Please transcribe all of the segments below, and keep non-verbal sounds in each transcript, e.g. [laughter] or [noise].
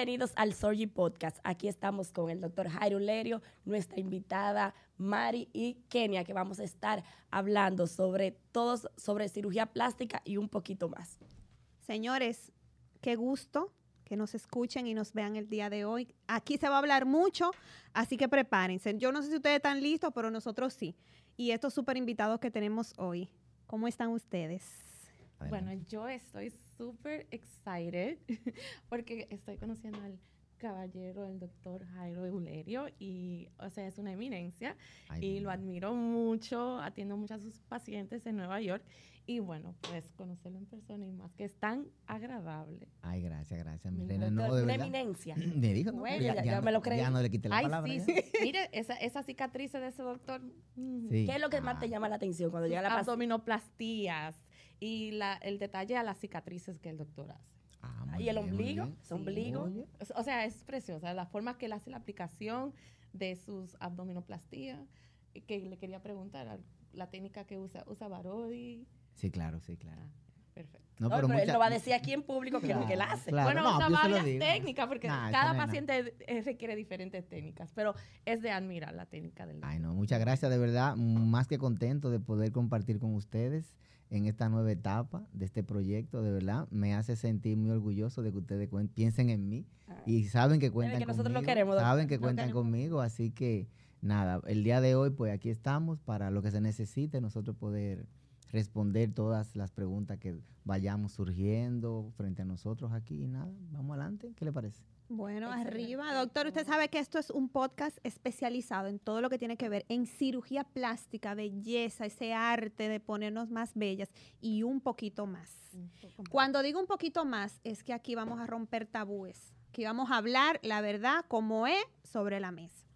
Bienvenidos al Sorgi Podcast. Aquí estamos con el doctor Jairo Lerio, nuestra invitada Mari y Kenia, que vamos a estar hablando sobre todos, sobre cirugía plástica y un poquito más. Señores, qué gusto que nos escuchen y nos vean el día de hoy. Aquí se va a hablar mucho, así que prepárense. Yo no sé si ustedes están listos, pero nosotros sí. Y estos súper invitados que tenemos hoy, ¿cómo están ustedes? Bueno, yo estoy súper excited [laughs] porque estoy conociendo al caballero, el doctor Jairo Eulerio, y, o sea, es una eminencia y lo admiro mucho, atiendo muchos a sus pacientes en Nueva York y bueno, pues conocerlo en persona y más que es tan agradable. Ay, gracias, gracias, mi reina. No, de una eminencia. [clears throat] Me dijo, no, bueno, ya, ya, me lo creí. Ya no le quité la Ay, palabra. Sí, sí. [laughs] Mire, esa, esa cicatriz de ese doctor. Mm. Sí. ¿Qué es lo que más te llama la atención cuando llega la abdominoplastías y la, el detalle a las cicatrices que el doctor hace? Ah, y el ombligo, su ombligo. O sea, es preciosa. La forma que él hace la aplicación de sus abdominoplastías, que le quería preguntar, la técnica que usa, usa Barodi. Sí, claro, sí, claro. Ah, perfecto. No, pero, él lo va a decir aquí en público que es lo que él hace. Bueno, usa varias técnicas, porque cada paciente requiere diferentes técnicas, pero es de admirar la técnica del Ay, no, muchas gracias, de verdad, más que contento de poder compartir con ustedes en esta nueva etapa de este proyecto, de verdad, me hace sentir muy orgulloso de que ustedes piensen en mí y saben que cuentan que nosotros conmigo, lo queremos, saben que cuentan conmigo, así que nada, el día de hoy pues aquí estamos para lo que se necesite, nosotros poder responder todas las preguntas que vayamos surgiendo frente a nosotros aquí y nada, vamos adelante, ¿qué le parece? Bueno, arriba. Doctor, usted sabe que esto es un podcast especializado en todo lo que tiene que ver en cirugía plástica, belleza, ese arte de ponernos más bellas y un poquito más. Cuando digo un poquito más, es que aquí vamos a romper tabúes, que vamos a hablar la verdad como es sobre la mesa.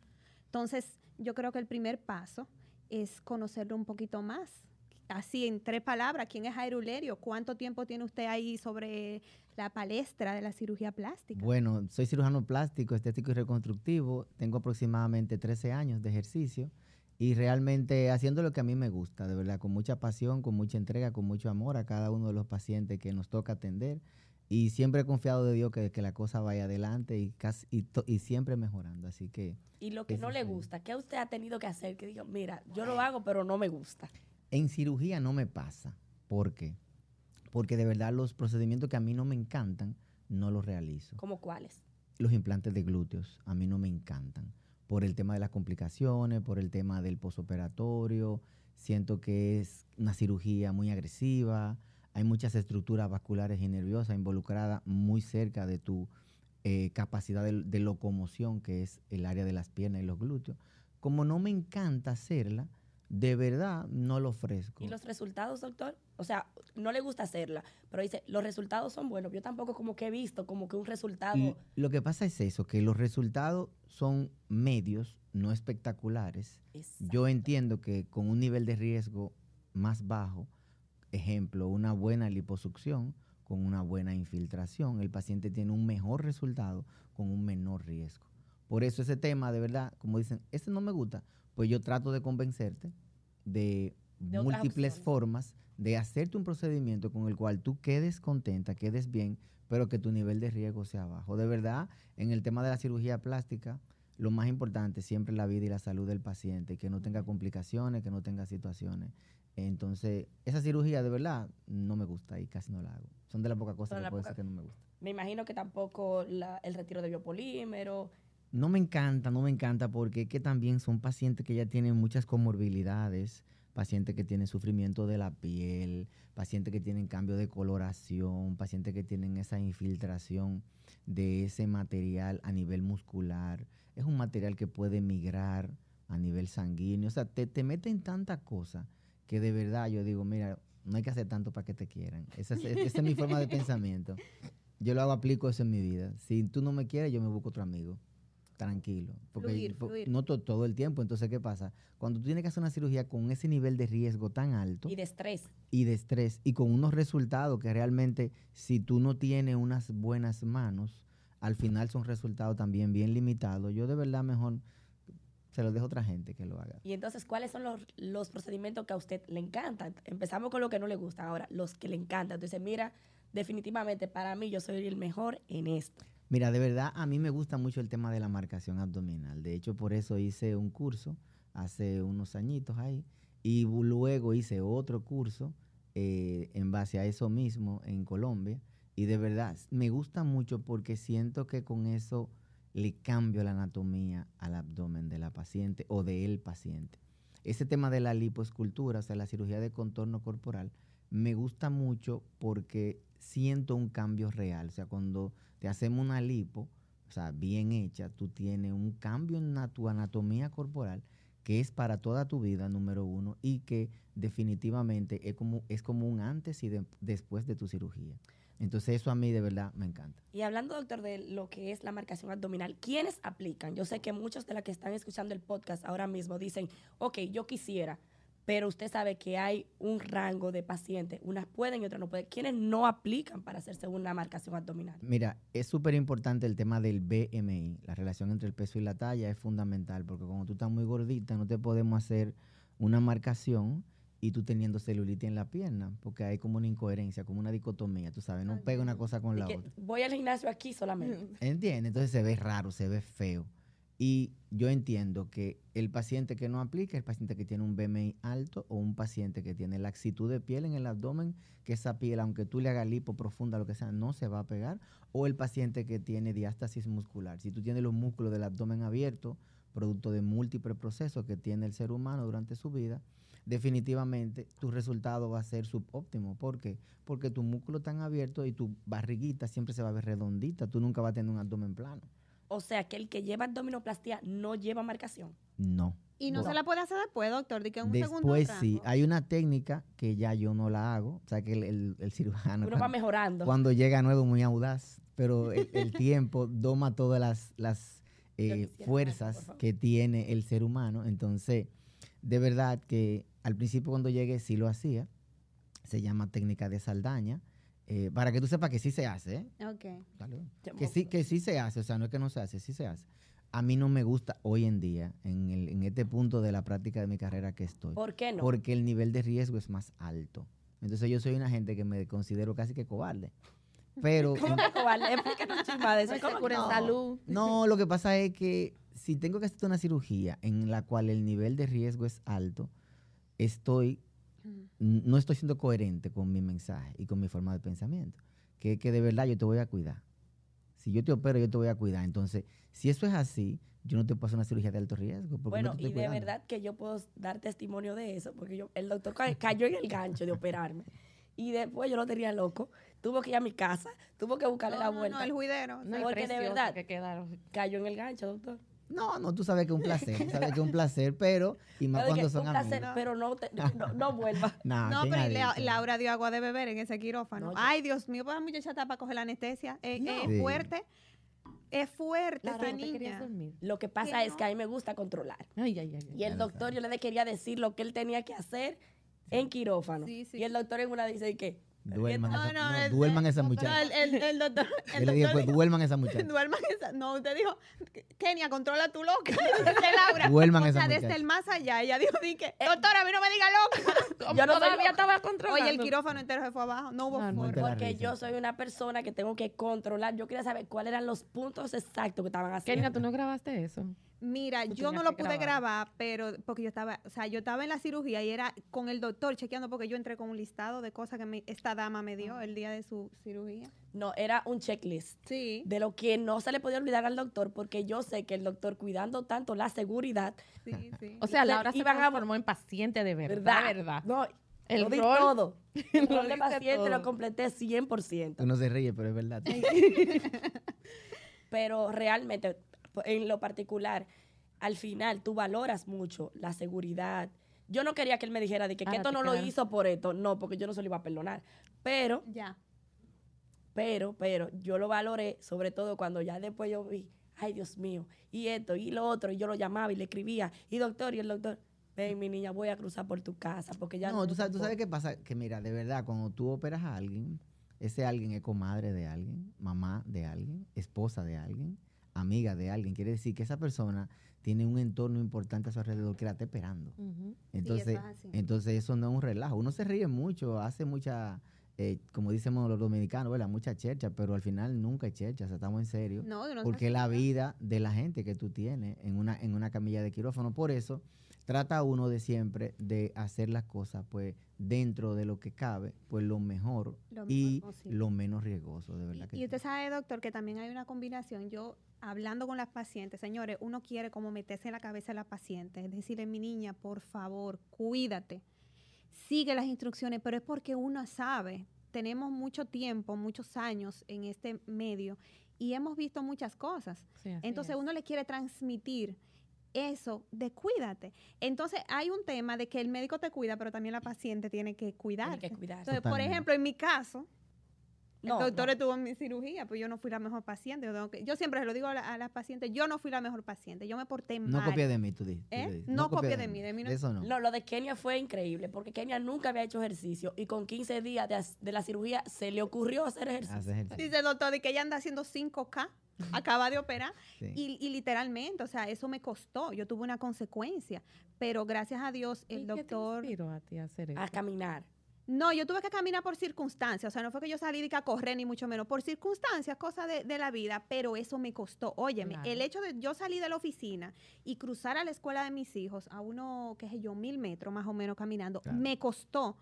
Entonces, yo creo que el primer paso es conocerlo un poquito más. Así, en tres palabras, ¿quién es Jairo Ulerio? ¿Cuánto tiempo tiene usted ahí sobre la palestra de la cirugía plástica? Bueno, soy cirujano plástico, estético y reconstructivo. Tengo aproximadamente 13 años de ejercicio y realmente haciendo lo que a mí me gusta, de verdad, con mucha pasión, con mucha entrega, con mucho amor a cada uno de los pacientes que nos toca atender. Y siempre he confiado de Dios que, que la cosa vaya adelante y, casi, y, siempre mejorando. Así que. Y lo que no le gusta, ¿qué usted ha tenido que hacer? Que diga, mira, yo lo hago, pero no me gusta. En cirugía no me pasa. ¿Por qué? porque de verdad los procedimientos que a mí no me encantan, no los realizo. ¿Cómo cuáles? Los implantes de glúteos, a mí no me encantan. Por el tema de las complicaciones, por el tema del posoperatorio, siento que es una cirugía muy agresiva, hay muchas estructuras vasculares y nerviosas involucradas muy cerca de tu eh, capacidad de, de locomoción, que es el área de las piernas y los glúteos. Como no me encanta hacerla, de verdad no lo ofrezco. ¿Y los resultados, doctor? O sea, no le gusta hacerla, pero dice, los resultados son buenos. Yo tampoco como que he visto como que un resultado... lo que pasa es eso, que los resultados son medios, no espectaculares. Yo entiendo que con un nivel de riesgo más bajo, ejemplo, una buena liposucción, con una buena infiltración, el paciente tiene un mejor resultado con un menor riesgo. Por eso ese tema, de verdad, como dicen, ese no me gusta, pues yo trato de convencerte de, múltiples formas de hacerte un procedimiento con el cual tú quedes contenta, quedes bien, pero que tu nivel de riesgo sea bajo. De verdad, en el tema de la cirugía plástica, lo más importante siempre es la vida y la salud del paciente, que no tenga complicaciones, que no tenga situaciones. Entonces, esa cirugía de verdad no me gusta y casi no la hago. Son de las pocas cosas que puedo decir que no me gusta. Me imagino que tampoco el retiro de biopolímero, no me encanta, no me encanta porque que también son pacientes que ya tienen muchas comorbilidades, pacientes que tienen sufrimiento de la piel, pacientes que tienen cambio de coloración, pacientes que tienen esa infiltración de ese material a nivel muscular. Es un material que puede migrar a nivel sanguíneo. O sea, te, te meten tanta cosa que de verdad yo digo, mira, no hay que hacer tanto para que te quieran. Esa es, esa es mi forma de [laughs] pensamiento. Yo lo hago, aplico eso en mi vida. Si tú no me quieres, yo me busco otro amigo tranquilo. Porque no todo el tiempo. Entonces, ¿qué pasa? Cuando tú tienes que hacer una cirugía con ese nivel de riesgo tan alto. Y de estrés. Y de estrés. Y con unos resultados que realmente, si tú no tienes unas buenas manos, al final son resultados también bien limitados. Yo de verdad mejor se lo dejo a otra gente que lo haga. Y entonces, ¿cuáles son los, los procedimientos que a usted le encantan? Empezamos con lo que no le gusta. Ahora, los que le encantan. Entonces, mira, definitivamente para mí yo soy el mejor en esto. Mira, de verdad, a mí me gusta mucho el tema de la marcación abdominal. De hecho, por eso hice un curso hace unos añitos ahí. Y luego hice otro curso eh, en base a eso mismo en Colombia. Y de verdad, me gusta mucho porque siento que con eso le cambio la anatomía al abdomen de la paciente o del paciente. Ese tema de la lipoescultura, o sea, la cirugía de contorno corporal, me gusta mucho porque siento un cambio real. O sea, cuando te hacemos una lipo, o sea, bien hecha, tú tienes un cambio en tu anatomía corporal que es para toda tu vida, número uno, y que definitivamente es como, es como un antes y después de tu cirugía. Entonces eso a mí de verdad me encanta. Y hablando, doctor, de lo que es la marcación abdominal, ¿quiénes aplican? Yo sé que muchos de los que están escuchando el podcast ahora mismo dicen, ok, yo quisiera, pero usted sabe que hay un rango de pacientes, unas pueden y otras no pueden. ¿Quiénes no aplican para hacerse una marcación abdominal? Mira, es súper importante el tema del BMI, la relación entre el peso y la talla es fundamental, porque cuando tú estás muy gordita no te podemos hacer una marcación y tú teniendo celulitis en la pierna, porque hay como una incoherencia, como una dicotomía, tú sabes, no pega una cosa con la otra. Voy al gimnasio aquí solamente. ¿Entiendes? Entonces se ve raro, se ve feo. Y yo entiendo que el paciente que no aplica es el paciente que tiene un BMI alto o un paciente que tiene laxitud de piel en el abdomen, que esa piel, aunque tú le hagas lipo profunda, lo que sea, no se va a pegar, o el paciente que tiene diástasis muscular. Si tú tienes los músculos del abdomen abierto, producto de múltiples procesos que tiene el ser humano durante su vida, definitivamente tu resultado va a ser subóptimo. ¿Por qué? Porque tu músculo está abierto y tu barriguita siempre se va a ver redondita. Tú nunca vas a tener un abdomen plano. O sea, que el que lleva abdominoplastia no lleva marcación. No. Y no, se la puede hacer después, doctor, de que un Después sí, hay una técnica que ya yo no la hago, o sea que el, cirujano... Uno va mejorando. Cuando llega nuevo muy audaz, pero el, [laughs] tiempo doma todas las, las eh, fuerzas que tiene el ser humano, entonces de verdad que al principio cuando llegué sí lo hacía. Se llama técnica de Saldaña. Eh, para que tú sepas que sí se hace. ¿eh? Ok. que, sí, que sí se hace, o sea, no es que no se hace, sí se hace. A mí no me gusta hoy en día, en, el, en este punto de la práctica de mi carrera que estoy. ¿Por qué no? Porque el nivel de riesgo es más alto. Entonces yo soy una gente que me considero casi que cobarde. [laughs] Pero, ¿Cómo que cobarde? Explícanos [laughs] de eso. ¿Cómo no, salud? No, lo que pasa es que si tengo que hacer una cirugía en la cual el nivel de riesgo es alto, estoy, no estoy siendo coherente con mi mensaje y con mi forma de pensamiento. Que, que de verdad yo te voy a cuidar. Si yo te opero, yo te voy a cuidar. Entonces, si eso es así, yo no te puedo hacer una cirugía de alto riesgo. Bueno, y de verdad que yo puedo dar testimonio de eso, porque yo, el doctor cayó en el gancho de operarme. Y después yo lo tenía loco. Tuvo que ir a mi casa, tuvo que buscarle la vuelta. No, el juidero. No, porque de verdad que cayó en el gancho, doctor. No, no, tú sabes que es un placer, sabes que es un placer, [laughs] pero, y más cuando son un placer, pero no, no, vuelva. [laughs] no, pero Laura dio agua de beber en ese quirófano. Ay, Dios mío, pues la muchacha está para coger la anestesia. Es, fuerte. Es fuerte esta niña. Lo que pasa es que a mí me gusta controlar. Ay, ay, ay, y el doctor, yo le quería decir lo que él tenía que hacer en quirófano. Y el doctor en una dice que Duerman, esa, no, duerman esa muchacha. el, el, doctor. [laughs] Yo le dije, pues duerman esa muchacha. Duerman esa. No, usted dijo, Kenia, controla tu loca. [laughs] Dice [laughs] Laura. Duerman o sea, esa desde el más allá. Ella dijo, que, doctora, a mí no me diga loca. yo no todavía estaba controlando. Oye, el quirófano entero se fue abajo. No hubo no, Porque yo soy una persona que tengo que controlar. Yo quería saber cuáles eran los puntos exactos que estaban haciendo. Kenia, ¿tú no grabaste eso? Mira, yo no lo pude grabar, pero porque yo estaba, o sea, yo estaba en la cirugía y era con el doctor chequeando porque yo entré con un listado de cosas que esta dama me dio el día de su cirugía. No, era un checklist. Sí. De lo que no se le podía olvidar al doctor porque yo sé que el doctor cuidando tanto la seguridad. Sí, sí. o sea, Laura se transformó en paciente de verdad, verdad. No, el lo rol, todo. [laughs] El rol de paciente lo completé 100%. Uno se ríe, pero es verdad. [laughs] pero realmente en lo particular, al final tú valoras mucho la seguridad. Yo no quería que él me dijera de que, esto no lo hizo por esto, no, porque yo no se lo iba a perdonar. Pero, ya. Pero, pero, yo lo valoré, sobre todo cuando ya después yo vi, ay Dios mío, y esto, y lo otro, y yo lo llamaba y le escribía, y doctor, y el doctor, ven mi niña, voy a cruzar por tu casa, porque ya no. No, tú sabes, tú sabes qué pasa, que mira, de verdad, cuando tú operas a alguien, ese alguien es comadre de alguien, mamá de alguien, esposa de alguien, amiga de alguien, quiere decir que esa persona tiene un entorno importante a su alrededor que la está esperando. Entonces, entonces eso no es un relajo. Uno se ríe mucho, hace mucha eh, como decimos los dominicanos, ¿verdad? mucha chercha, pero al final nunca hay chercha, o sea, estamos en serio. No, no porque es la vida de la gente que tú tienes en una, en una camilla de quirófano. Por eso, trata uno de siempre de hacer las cosas, pues, dentro de lo que cabe, pues lo mejor Lo y mejor lo menos riesgoso, de verdad. Y, que y sí. usted sabe, doctor, que también hay una combinación. Yo, hablando con las pacientes, señores, uno quiere como meterse en la cabeza de la paciente, es decirle, mi niña, por favor, cuídate, sigue las instrucciones, pero es porque uno sabe, tenemos mucho tiempo, muchos años en este medio y hemos visto muchas cosas. Sí, Entonces es. uno le quiere transmitir eso de cuídate. Entonces hay un tema de que el médico te cuida, pero también la paciente tiene que Tiene cuidar. por ejemplo, en mi caso, No, el doctor no. estuvo en mi cirugía, pues yo no fui la mejor paciente. Yo, tengo que- yo siempre se lo digo a, la- a las pacientes, yo no fui la mejor paciente, yo me porté mal. No copia de mí, tú dices. ¿Eh? No copia de mí, de mí no- Eso no. No, lo de Kenia fue increíble, porque Kenia nunca había hecho ejercicio y con 15 días de, la cirugía se le ocurrió hacer ejercicio. Hace ejercicio. Dice el doctor de que ella anda haciendo 5K, [laughs] acaba de operar, Sí. y, y literalmente, o sea, eso me costó, yo tuve una consecuencia, pero gracias a Dios ¿Y el qué te doctor... inspiró a ti a hacer eso? A caminar. No, yo tuve que caminar por circunstancias, o sea, no fue que yo salí de que a correr, ni mucho menos, por circunstancias, cosas de, de la vida, pero eso me costó. Óyeme, Claro. el hecho de yo salir de la oficina y cruzar a la escuela de mis hijos, a uno, qué sé yo, mil metros más o menos caminando, Claro. me costó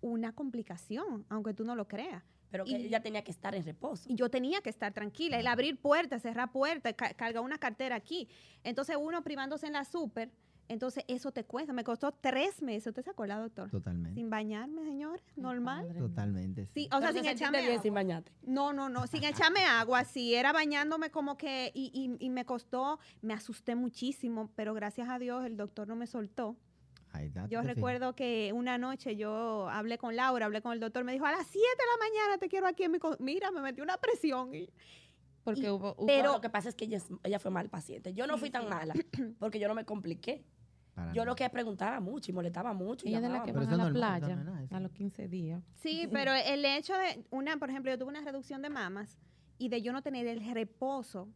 una complicación, aunque tú no lo creas. Pero que Y- ella tenía que estar en reposo. Y yo tenía que estar tranquila, el abrir puertas, cerrar puertas, ca- cargar una cartera aquí. Entonces uno privándose en la súper, entonces eso te cuesta. Me costó tres meses, ¿usted se acuerda, doctor? Totalmente. Sin bañarme, señores, normal. padre. Totalmente. Sí, Sí. o sea, Pero sin echarme bien agua. sin bañarte. No, no, no, sin [laughs] echarme agua, sí, era bañándome como que, y, y- y me costó, me asusté muchísimo, pero gracias a Dios el doctor no me soltó. Yo recuerdo que una noche yo hablé con Laura, hablé con el doctor, me dijo, a las 7 de la mañana te quiero aquí en mi... co-". Mira, me metí una presión. y- Porque y- hubo, hubo- pero- lo que pasa es que ella, ella fue mal paciente. Yo no Sí, fui tan mala porque yo no me compliqué. Para Yo nada. lo que preguntaba mucho y molestaba mucho. y ella de la que Pero van a la normal, playa a los 15 días. Sí, pero el hecho de, una, por ejemplo, yo tuve una reducción de mamas y de yo no tener el reposo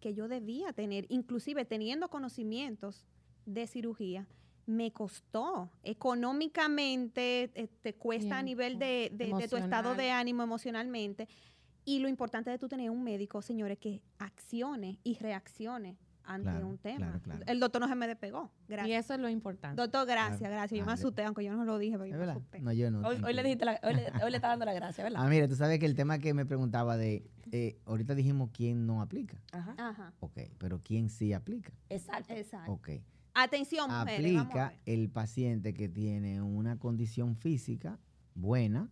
que yo debía tener, inclusive teniendo conocimientos de cirugía, me costó económicamente, eh, te cuesta a nivel de, de- de tu estado de ánimo emocionalmente. Y lo importante de tú tener un médico, señores, que accione y reaccione ante Claro, un tema. claro, claro. El doctor no se me despegó. Y Gracias. eso es lo importante. Doctor, gracias, gracias. Yo me claro. asusté, aunque yo no lo dije, pero ¿Es yo me asusté. No, yo no. Hoy, hoy le dijiste la- hoy, le, hoy le está dando la [laughs] gracia, ¿verdad? Ah, mira, tú sabes que el tema que me preguntaba de, eh, ahorita dijimos quién no aplica. Ajá. Ajá, Ok, pero quién sí aplica. Exacto. exacto. Ok. Atención, mujeres, vamos a Aplica ver. el paciente que tiene una condición física buena,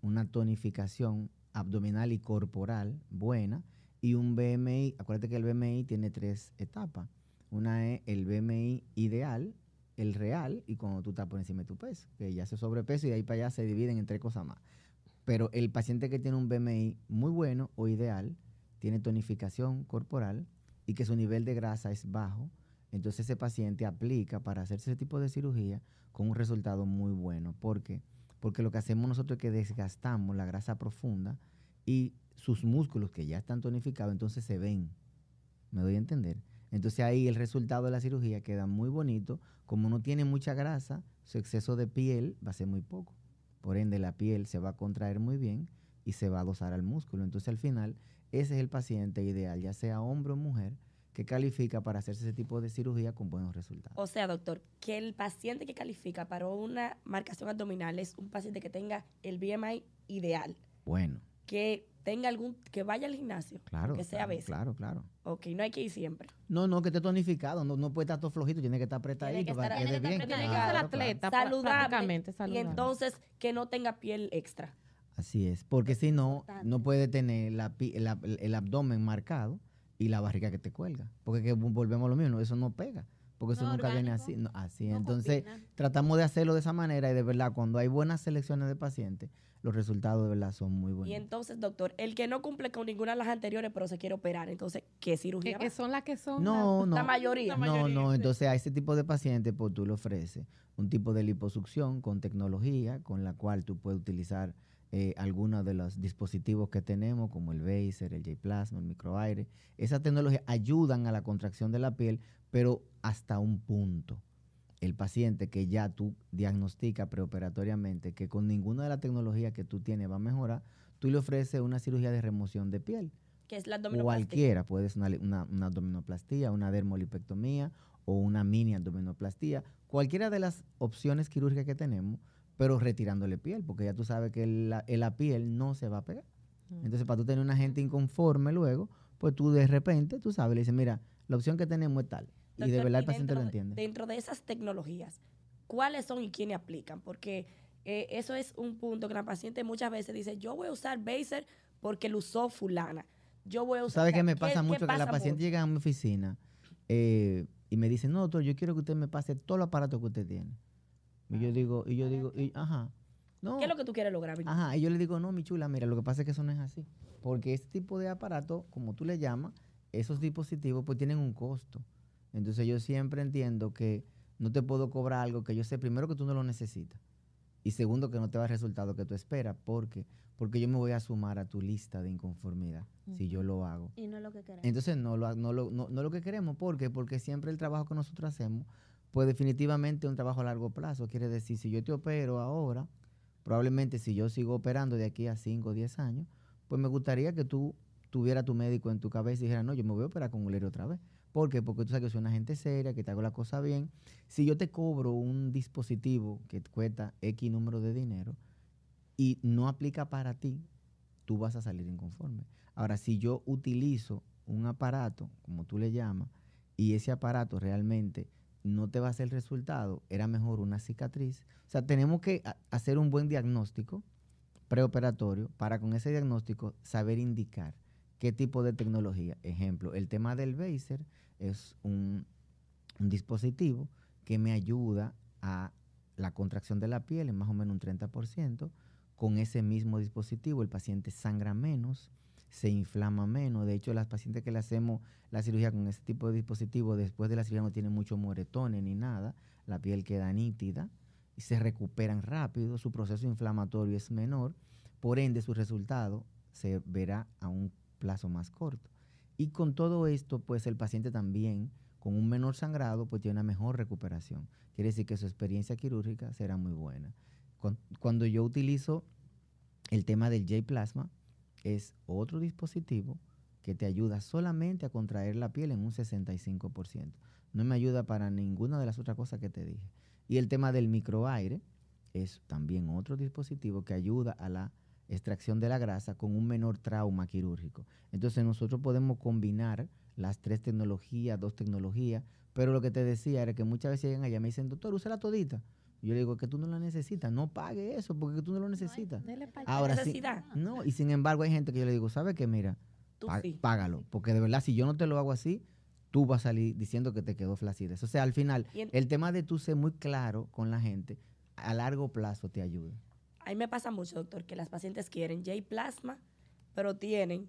una tonificación abdominal y corporal buena y un BMI. Acuérdate que el BMI tiene tres etapas. Una es el BMI ideal, el real y cuando tú estás por encima de tu peso, que ya se sobrepeso y de ahí para allá se dividen en tres cosas más. Pero el paciente que tiene un BMI muy bueno o ideal, tiene tonificación corporal y que su nivel de grasa es bajo, entonces ese paciente aplica para hacerse ese tipo de cirugía con un resultado muy bueno. ¿Por qué? Porque lo que hacemos nosotros es que desgastamos la grasa profunda y sus músculos que ya están tonificados, entonces se ven. ¿Me doy a entender? Entonces ahí el resultado de la cirugía queda muy bonito. Como no tiene mucha grasa, su exceso de piel va a ser muy poco. Por ende, la piel se va a contraer muy bien y se va a dosar al músculo. Entonces al final, ese es el paciente ideal, ya sea hombre o mujer, que califica para hacerse ese tipo de cirugía con buenos resultados. O sea, doctor, que el paciente que califica para una marcación abdominal es un paciente que tenga el BMI ideal, Bueno, que tenga algún, que vaya al gimnasio, claro. que sea a veces. Claro, claro. Ok, no hay que ir siempre. No, no, que esté tonificado, no, no puede estar todo flojito, tiene que estar apretadito que para estar- que tiene quede que bien. estar Tiene que ser atleta, Saludable. prácticamente Y saludable. entonces que no tenga piel extra. Así es, porque si no, no puede tener la pi- la- el abdomen marcado y la barriga que te cuelga. Porque que volvemos a lo mismo, eso no pega. Porque eso No, nunca viene así. no, así, No entonces combina. tratamos de hacerlo de esa manera y de verdad, cuando hay buenas selecciones de pacientes, los resultados de verdad son muy Y buenos. entonces, doctor, el que no cumple con ninguna de las anteriores, pero se quiere operar, entonces, ¿qué que, cirugía? que va? son las que son No, no. La mayoría. No, no, entonces a ese tipo de pacientes, pues tú le ofreces un tipo de liposucción con tecnología, con la cual tú puedes utilizar eh, algunos de los dispositivos que tenemos, como el Baser, el J-Plasma, el microaire. Esas tecnologías ayudan a la contracción de la piel, pero hasta un punto. El paciente que ya tú diagnosticas preoperatoriamente que con ninguna de las tecnologías que tú tienes va a mejorar, tú le ofreces una cirugía de remoción de piel. Que es la abdominoplastia. Cualquiera, puede ser una, una, abdominoplastia, una dermolipectomía o una mini abdominoplastia, cualquiera de las opciones quirúrgicas que tenemos, pero retirándole piel, porque ya tú sabes que la, la piel no se va a pegar. Entonces, para tú tener una gente inconforme luego, pues tú de repente, tú sabes, le dices, mira, la opción que tenemos es tal y de verdad el paciente lo entiende. Dentro de esas tecnologías, ¿cuáles son y quiénes aplican? Porque eh, eso es un punto que la paciente muchas veces dice, yo voy a usar Baser porque lo usó fulana. Yo voy a usar... ¿Sabe qué me pasa mucho? que la paciente llega a mi oficina eh, y me dice, no, doctor, yo quiero que usted me pase todo el aparato que usted tiene. Y yo digo, y yo digo, ajá. No. ¿Qué es lo que tú quieres lograr? Ajá, y yo le digo, no, mi chula, mira, lo que pasa es que eso no es así. Porque este tipo de aparato, como tú le llamas, esos dispositivos pues tienen un costo. Entonces yo siempre entiendo que no te puedo cobrar algo que yo sé, primero, que tú no lo necesitas. Y segundo, que no te va el resultado que tú esperas. ¿Por qué? Porque yo me voy a sumar a tu lista de inconformidad si yo lo hago. Y no lo que queremos. Entonces, no lo, no lo, no, lo que queremos. ¿Por qué? Porque siempre el trabajo que nosotros hacemos, pues definitivamente es un trabajo a largo plazo. Quiere decir, si yo te opero ahora, probablemente si yo sigo operando de aquí a 5 o 10 años, pues me gustaría que tú tuvieras tu médico en tu cabeza y dijera, no, yo me voy a operar con Ulerio otra vez. ¿Por qué? Porque tú sabes que soy una gente seria, que te hago la cosa bien. Si yo te cobro un dispositivo que cuesta X número de dinero y no aplica para ti, tú vas a salir inconforme. Ahora, si yo utilizo un aparato, como tú le llamas, y ese aparato realmente no te va a hacer el resultado, era mejor una cicatriz. O sea, tenemos que hacer un buen diagnóstico preoperatorio para con ese diagnóstico saber indicar qué tipo de tecnología. Ejemplo, el tema del Baser es un, dispositivo que me ayuda a la contracción de la piel en más o menos un 30%. Con ese mismo dispositivo el paciente sangra menos, se inflama menos. De hecho, las pacientes que le hacemos la cirugía con ese tipo de dispositivo, después de la cirugía no tienen mucho moretones ni nada, la piel queda nítida y se recuperan rápido, su proceso inflamatorio es menor, por ende su resultado se verá a un plazo más corto. Y con todo esto, pues el paciente también, con un menor sangrado, pues tiene una mejor recuperación. Quiere decir que su experiencia quirúrgica será muy buena. Cuando yo utilizo el tema del J-Plasma, es otro dispositivo que te ayuda solamente a contraer la piel en un 65%. No me ayuda para ninguna de las otras cosas que te dije. Y el tema del microaire es también otro dispositivo que ayuda a la extracción de la grasa con un menor trauma quirúrgico. Entonces nosotros podemos combinar las tres tecnologías, dos tecnologías, pero lo que te decía era que muchas veces llegan allá y me dicen, doctor, usa la todita. Yo le digo que tú no la necesitas, no pague eso porque tú no lo necesitas. Ahora sí, no, y sin embargo hay gente que yo le digo, ¿sabe qué? Mira, págalo, porque de verdad si yo no te lo hago así, tú vas a salir diciendo que te quedó flacidez. O sea, al final, el tema de tú ser muy claro con la gente, a largo plazo te ayuda a mí me pasa mucho, doctor, que las pacientes quieren J-plasma, pero tienen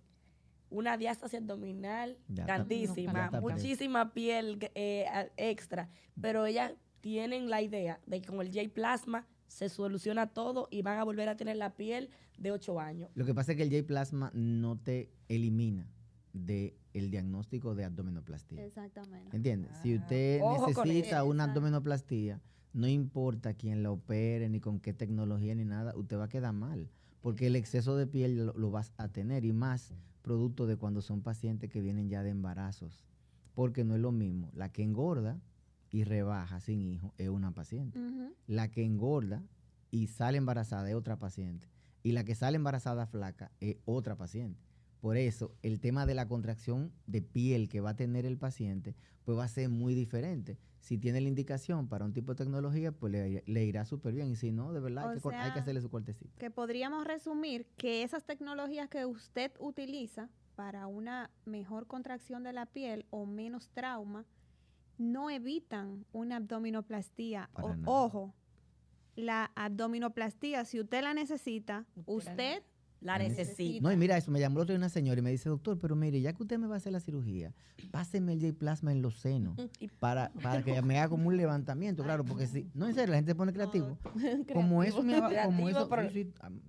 una diástasis abdominal grandísima, muchísima piel eh, extra, pero ellas tienen la idea de que con el J-plasma se soluciona todo y van a volver a tener la piel de 8 años. Lo que pasa es que el J-plasma no te elimina del el diagnóstico de abdominoplastía. Exactamente. ¿Entiendes? si ah. usted necesita una abdominoplastía, no importa quién la opere, ni con qué tecnología, ni nada, usted va a quedar mal, porque el exceso de piel lo, vas a tener y más producto de cuando son pacientes que vienen ya de embarazos, porque no es lo mismo. La que engorda y rebaja sin hijo es una paciente. La que engorda y sale embarazada es otra paciente. Y la que sale embarazada flaca es otra paciente. Por eso, el tema de la contracción de piel que va a tener el paciente, pues va a ser muy diferente si tiene la indicación para un tipo de tecnología, pues le, irá súper bien. Y si no, de verdad hay que, hay que, hacerle su cortecito. Que podríamos resumir que esas tecnologías que usted utiliza para una mejor contracción de la piel o menos trauma, no evitan una abdominoplastía. ojo, la abdominoplastía, si usted la necesita, usted la necesito. No, y mira, eso me llamó otro una señora y me dice, doctor, pero mire, ya que usted me va a hacer la cirugía, páseme el J-plasma en los senos [laughs] para, para que me haga como un levantamiento, claro, porque si, no, en serio, la gente pone creativo. [laughs] como eso me va, como eso,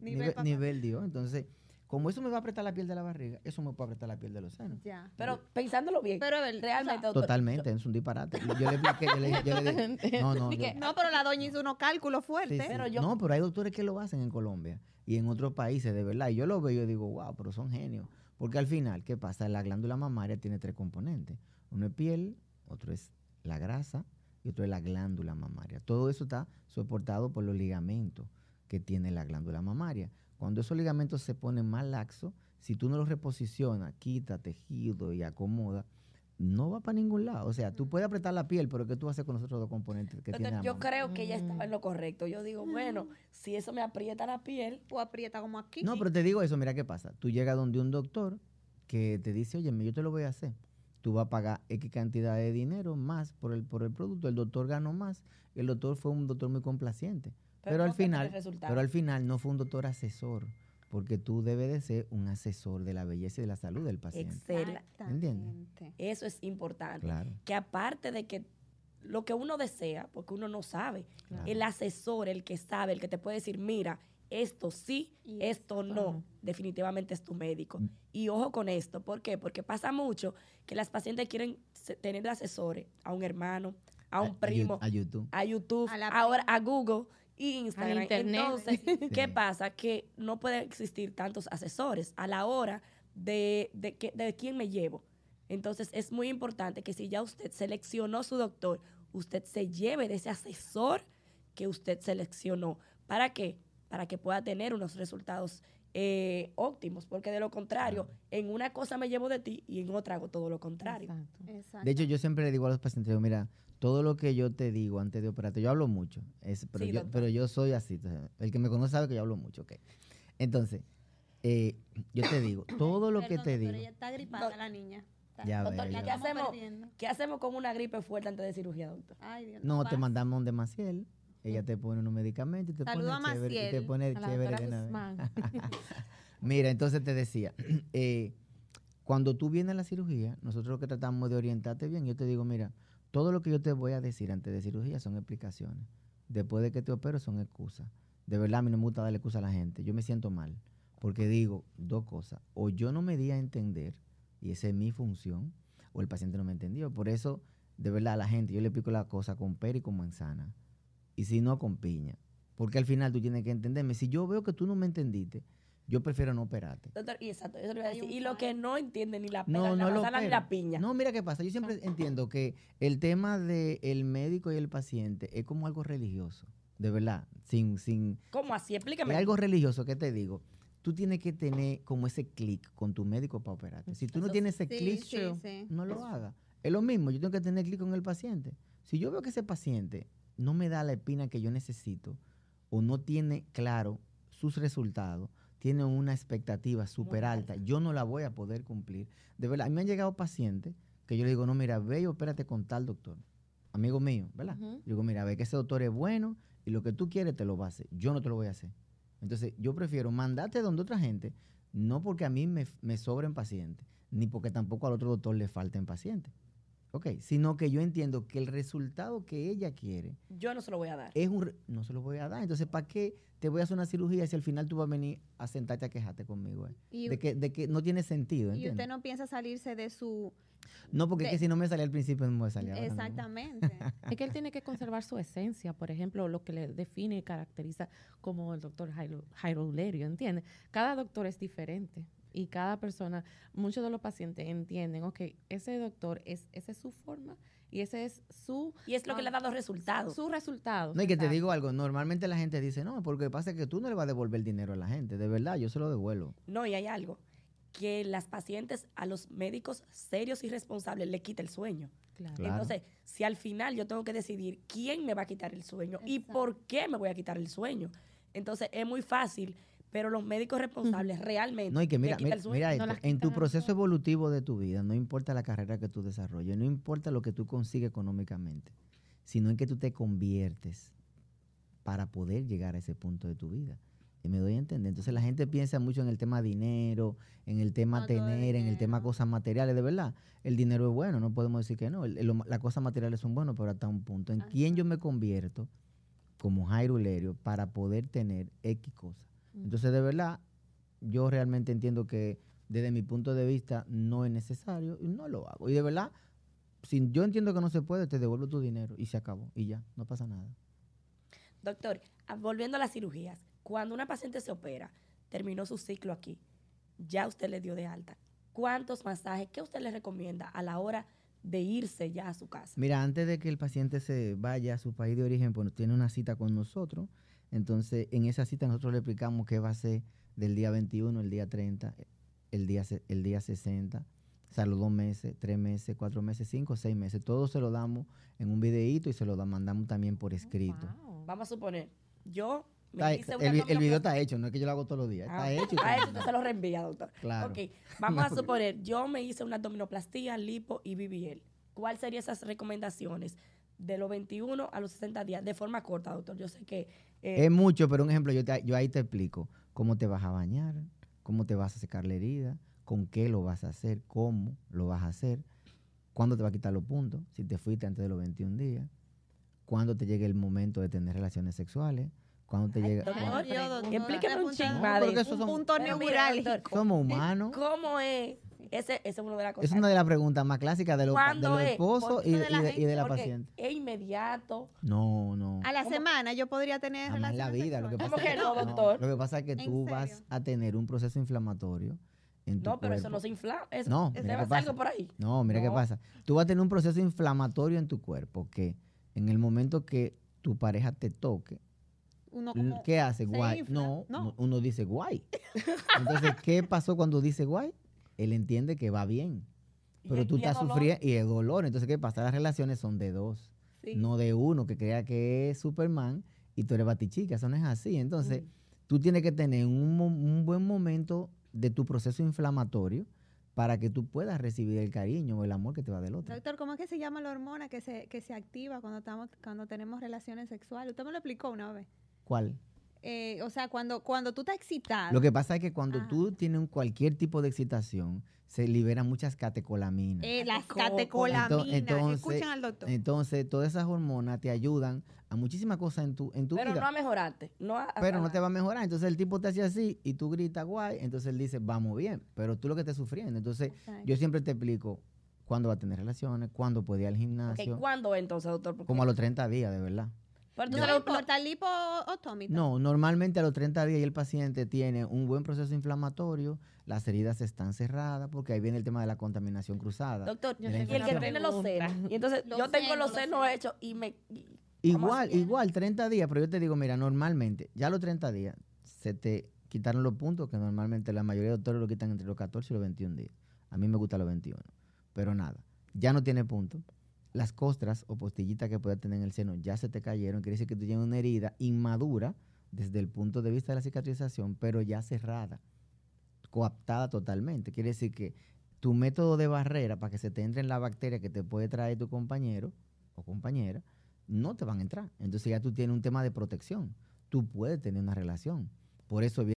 nivel, nivel, dio. Entonces, como eso me va a apretar la piel de la barriga, eso me puede apretar la piel de los senos. Ya. Pero pensándolo bien, Pero realmente, doctor, Totalmente, es un disparate. Yo le expliqué, yo le, yo le dije, [laughs] no, no, yo- No, pero la doña hizo unos cálculos fuertes. sí. Pero yo- no, pero hay doctores que lo hacen en Colombia y en otros países, de verdad. Y yo lo veo y yo digo, wow, pero son genios. Porque al final, ¿qué pasa? La glándula mamaria tiene tres componentes. Uno es piel, otro es la grasa y otro es la glándula mamaria. Todo eso está soportado por los ligamentos que tiene la glándula mamaria. Cuando esos ligamentos se ponen más laxos, si tú no los reposicionas, quita tejido y acomoda, no va para ningún lado. O sea, tú puedes apretar la piel, pero ¿qué tú haces con los otros dos componentes que doctor, tiene la yo creo que ella estaba Mm. en lo correcto. Yo digo, bueno, si eso me aprieta la piel, O aprieta como aquí. No, pero te digo eso, mira qué pasa. Tú llegas donde un doctor que te dice, oye, yo te lo voy a hacer. Tú vas a pagar X cantidad de dinero más por el, por el producto. El doctor ganó más. El doctor fue un doctor muy complaciente. Pero, al final, pero al final no fue un doctor asesor. Porque tú debes de ser un asesor de la belleza y de la salud del paciente. Excel. Exactamente. Eso es importante. Claro. Que aparte de que lo que uno desea, porque uno no sabe, Claro. el asesor, el que sabe, el que te puede decir, mira, esto sí, Y esto esto no, definitivamente es tu médico. Mm. Y ojo con esto, ¿por qué? Porque pasa mucho que las pacientes quieren tener de asesores a un hermano, a un primo, A YouTube. a YouTube, A la ahora a Google y Instagram. internet. Entonces, [laughs] ¿qué pasa? Que no puede existir tantos asesores a la hora de, de, que- de quién me llevo. Entonces, es muy importante que si ya usted seleccionó su doctor, usted se lleve de ese asesor que usted seleccionó. ¿Para qué? Para que pueda tener unos resultados eh, óptimos, porque de lo contrario, en una cosa me llevo de ti y en otra hago todo lo contrario. Exacto. Exacto. De hecho, yo siempre le digo a los pacientes, digo, mira, todo lo que yo te digo antes de operarte, yo hablo mucho, es, pero, Sí, yo, pero yo soy así. el que me conoce sabe que yo hablo mucho, ok. Entonces, eh, yo te digo, [coughs] todo lo que te doctor, digo, ella está gripada No. la niña. Está- Ya Doctor, veo, ¿y ya qué veo. hacemos? ¿Qué hacemos con una gripe fuerte antes de cirugía, doctor? Ay, Dios, no, te pasa. mandamos un Demaciel, ella te pone unos medicamentos y te Saludo pone chévere, y te Maciel, pone chévere de. Guzmán. [laughs] Mira, entonces te decía, [clears throat] eh, cuando tú vienes a la cirugía, nosotros lo que tratamos de orientarte bien, yo te digo, mira, todo lo que yo te voy a decir antes de cirugía son explicaciones. Después de que te opero son excusas. De verdad, a mí no me gusta darle excusa a la gente. Yo me siento mal. Porque digo dos cosas. O yo no me di a entender, y esa es mi función, o el paciente no me entendió. Por eso, de verdad, a la gente, yo le explico la cosa con pera y con manzana. Y si no, con piña. Porque al final tú tienes que entenderme. Si yo veo que tú no me entendiste, yo prefiero no operarte. Doctor, y exacto, eso le iba a decir. Y lo que no entiende ni la pega, No, la lo manzana, ni la piña. No, mira qué pasa. Yo siempre entiendo que el tema del médico y el paciente es como algo religioso. De verdad. Sin, sin, ¿Cómo así? Explíqueme. es algo religioso, ¿qué te digo? Tú tienes que tener como ese clic con tu médico para operarte. Si tú no Eso tienes ese Sí, clic, sí, sí. no lo hagas. Es lo mismo, yo tengo que tener clic con el paciente. Si yo veo que ese paciente no me da la espina que yo necesito o no tiene claro sus resultados, tiene una expectativa súper alta, yo no la voy a poder cumplir. De verdad, a mí me han llegado pacientes que yo le digo, no, mira, ve y opérate con tal doctor, amigo mío, ¿verdad? Ujú. Yo digo, mira, ve que ese doctor es bueno y lo que tú quieres te lo va a hacer. Yo no te lo voy a hacer. Entonces, yo prefiero mandarte donde otra gente, no porque a mí me, me sobren pacientes, ni porque tampoco al otro doctor le falten pacientes. Ok, sino que yo entiendo que el resultado que ella quiere Yo no se lo voy a dar. es un... re- No se lo voy a dar. Entonces, ¿para qué te voy a hacer una cirugía si al final tú vas a venir a sentarte a quejarte conmigo? eh? Y, De, que, de que no tiene sentido, y ¿entiendes? usted no piensa salirse de su... No, porque es que si no me salía al principio, no me salía. Exactamente. [laughs] Es que él tiene que conservar su esencia, por ejemplo, lo que le define y caracteriza como el doctor Jairo, Jairo Ulerio, ¿entiendes? Cada doctor es diferente y cada persona, muchos de los pacientes entienden, ok, ese doctor, es, esa es su forma y ese es su, Y es lo que le ha dado resultados. su resultado. No, y que te digo algo, normalmente la gente dice, no, porque pasa es que tú no le vas a devolver el dinero a la gente. De verdad, yo se lo devuelvo. No, y hay algo. Que las pacientes a los médicos serios y responsables le quita el sueño. Claro. Entonces, si al final yo tengo que decidir quién me va a quitar el sueño y por qué me voy a quitar el sueño. Entonces, es muy fácil, pero los médicos responsables realmente No, y que mira, mira, el sueño. mira esto, en tu proceso evolutivo de tu vida, no importa la carrera que tú desarrolles, no importa lo que tú consigues económicamente, sino en que tú te conviertes para poder llegar a ese punto de tu vida. Y me doy a entender. Entonces la gente piensa mucho en el tema dinero, en el tema No, tener, en el tema cosas materiales. De verdad, el dinero es bueno, no podemos decir que no. El- el- las cosas materiales son buenas, pero hasta un punto. ¿En quién yo me convierto como Jairo Lerio para poder tener X cosas? Entonces, de verdad, yo realmente entiendo que desde mi punto de vista no es necesario y no lo hago. Y de verdad, si yo entiendo que no se puede, te devuelvo tu dinero y se acabó. Y ya, no pasa nada. Doctor, ah, volviendo a las cirugías, cuando una paciente se opera, terminó su ciclo aquí, ya usted le dio de alta. ¿Cuántos masajes, qué usted le recomienda a la hora de irse ya a su casa? Mira, antes de que el paciente se vaya a su país de origen, pues tiene una cita con nosotros. Entonces, en esa cita nosotros le explicamos qué va a ser del día 21, el día 30, el día, el día 60, o sea, los dos meses, tres meses, cuatro meses, cinco, seis meses. Todo se lo damos en un videíto y se lo mandamos también por oh, escrito. Vamos a suponer, yo me hice una el, el, video está hecho, no es que yo lo hago todos los días. está ah, hecho. Está hecho, usted se lo reenvía, doctor. Claro. Ok, vamos a [laughs] suponer, yo me hice una abdominoplastía, lipo y BBL. ¿Cuáles serían esas recomendaciones? De los 21 a los 60 días, de forma corta, doctor. Yo sé que... Eh, es mucho, pero un ejemplo, yo, yo ahí te explico cómo te vas a bañar, cómo te vas a secar la herida, con qué lo vas a hacer, cómo lo vas a hacer, cuándo te va a quitar los puntos, si te fuiste antes de los 21 días, cuándo te llegue el momento de tener relaciones sexuales, cuando te llega. Explíqueme un ching Un punto neurálgico. Somos humanos. ¿Cómo es? Ese, esa es una de las cosas. Es una de las preguntas más clásicas de, los esposos y, de, la paciente. ¿Es inmediato? No, no. A la semana yo podría tener Jamás la vida. Lo que pasa ¿Cómo que no, doctor? lo que pasa es que tú vas a tener un proceso inflamatorio. En tu no, pero eso no se inflama. no, mira qué pasa. por ahí. No, mira qué pasa. Tú vas a tener un proceso inflamatorio en tu cuerpo que en el momento que tu pareja te toque, ¿Qué hace? Guay. No, uno dice guay. Entonces, ¿qué pasó cuando dice guay? Él entiende que va bien. Pero tú estás sufriendo y es dolor. Entonces, ¿qué pasa? Las relaciones son de dos, no de uno que crea que es Superman y tú eres batichica. Eso no es así. Entonces, tú tienes que tener un, buen momento de tu proceso inflamatorio para que tú puedas recibir el cariño o el amor que te va del otro. Doctor, ¿cómo es que se llama la hormona que se, que se activa cuando, estamos, cuando tenemos relaciones sexuales? Usted me lo explicó una vez. ¿Cuál? Eh, o sea, cuando, cuando tú estás excitado. Lo que pasa es que cuando tú tienes cualquier tipo de excitación, se liberan muchas catecolaminas. Eh, las catecolaminas. Entonces, Escuchen al doctor. Entonces, todas esas hormonas te ayudan a muchísimas cosas en tu, en tu Pero vida. no a mejorarte. No Pero no te va a mejorar. Entonces, el tipo te hace así y tú gritas guay. Entonces, él dice, vamos bien. Pero tú lo que estás sufriendo. Entonces, yo siempre te explico cuándo va a tener relaciones, cuándo puede ir al gimnasio. ¿Cuándo entonces, doctor? Como a los 30 días, de verdad. No, normalmente a los 30 días el paciente tiene un buen proceso inflamatorio, las heridas están cerradas, porque ahí viene el tema de la contaminación cruzada. Doctor, y el que tiene los senos. Y entonces yo tengo los senos hechos y me... igual, igual, 30 días, pero yo te digo, mira, normalmente, ya a los 30 días se te quitaron los puntos que normalmente la mayoría de doctores lo quitan entre los 14 y los 21 días. A mí me gusta los 21, pero nada, ya no tiene puntos las costras o postillitas que pueda tener en el seno ya se te cayeron, quiere decir que tú tienes una herida inmadura desde el punto de vista de la cicatrización, pero ya cerrada, coaptada totalmente. Quiere decir que tu método de barrera para que se te entre en la bacteria que te puede traer tu compañero o compañera, no te van a entrar. Entonces ya tú tienes un tema de protección. Tú puedes tener una relación. Por eso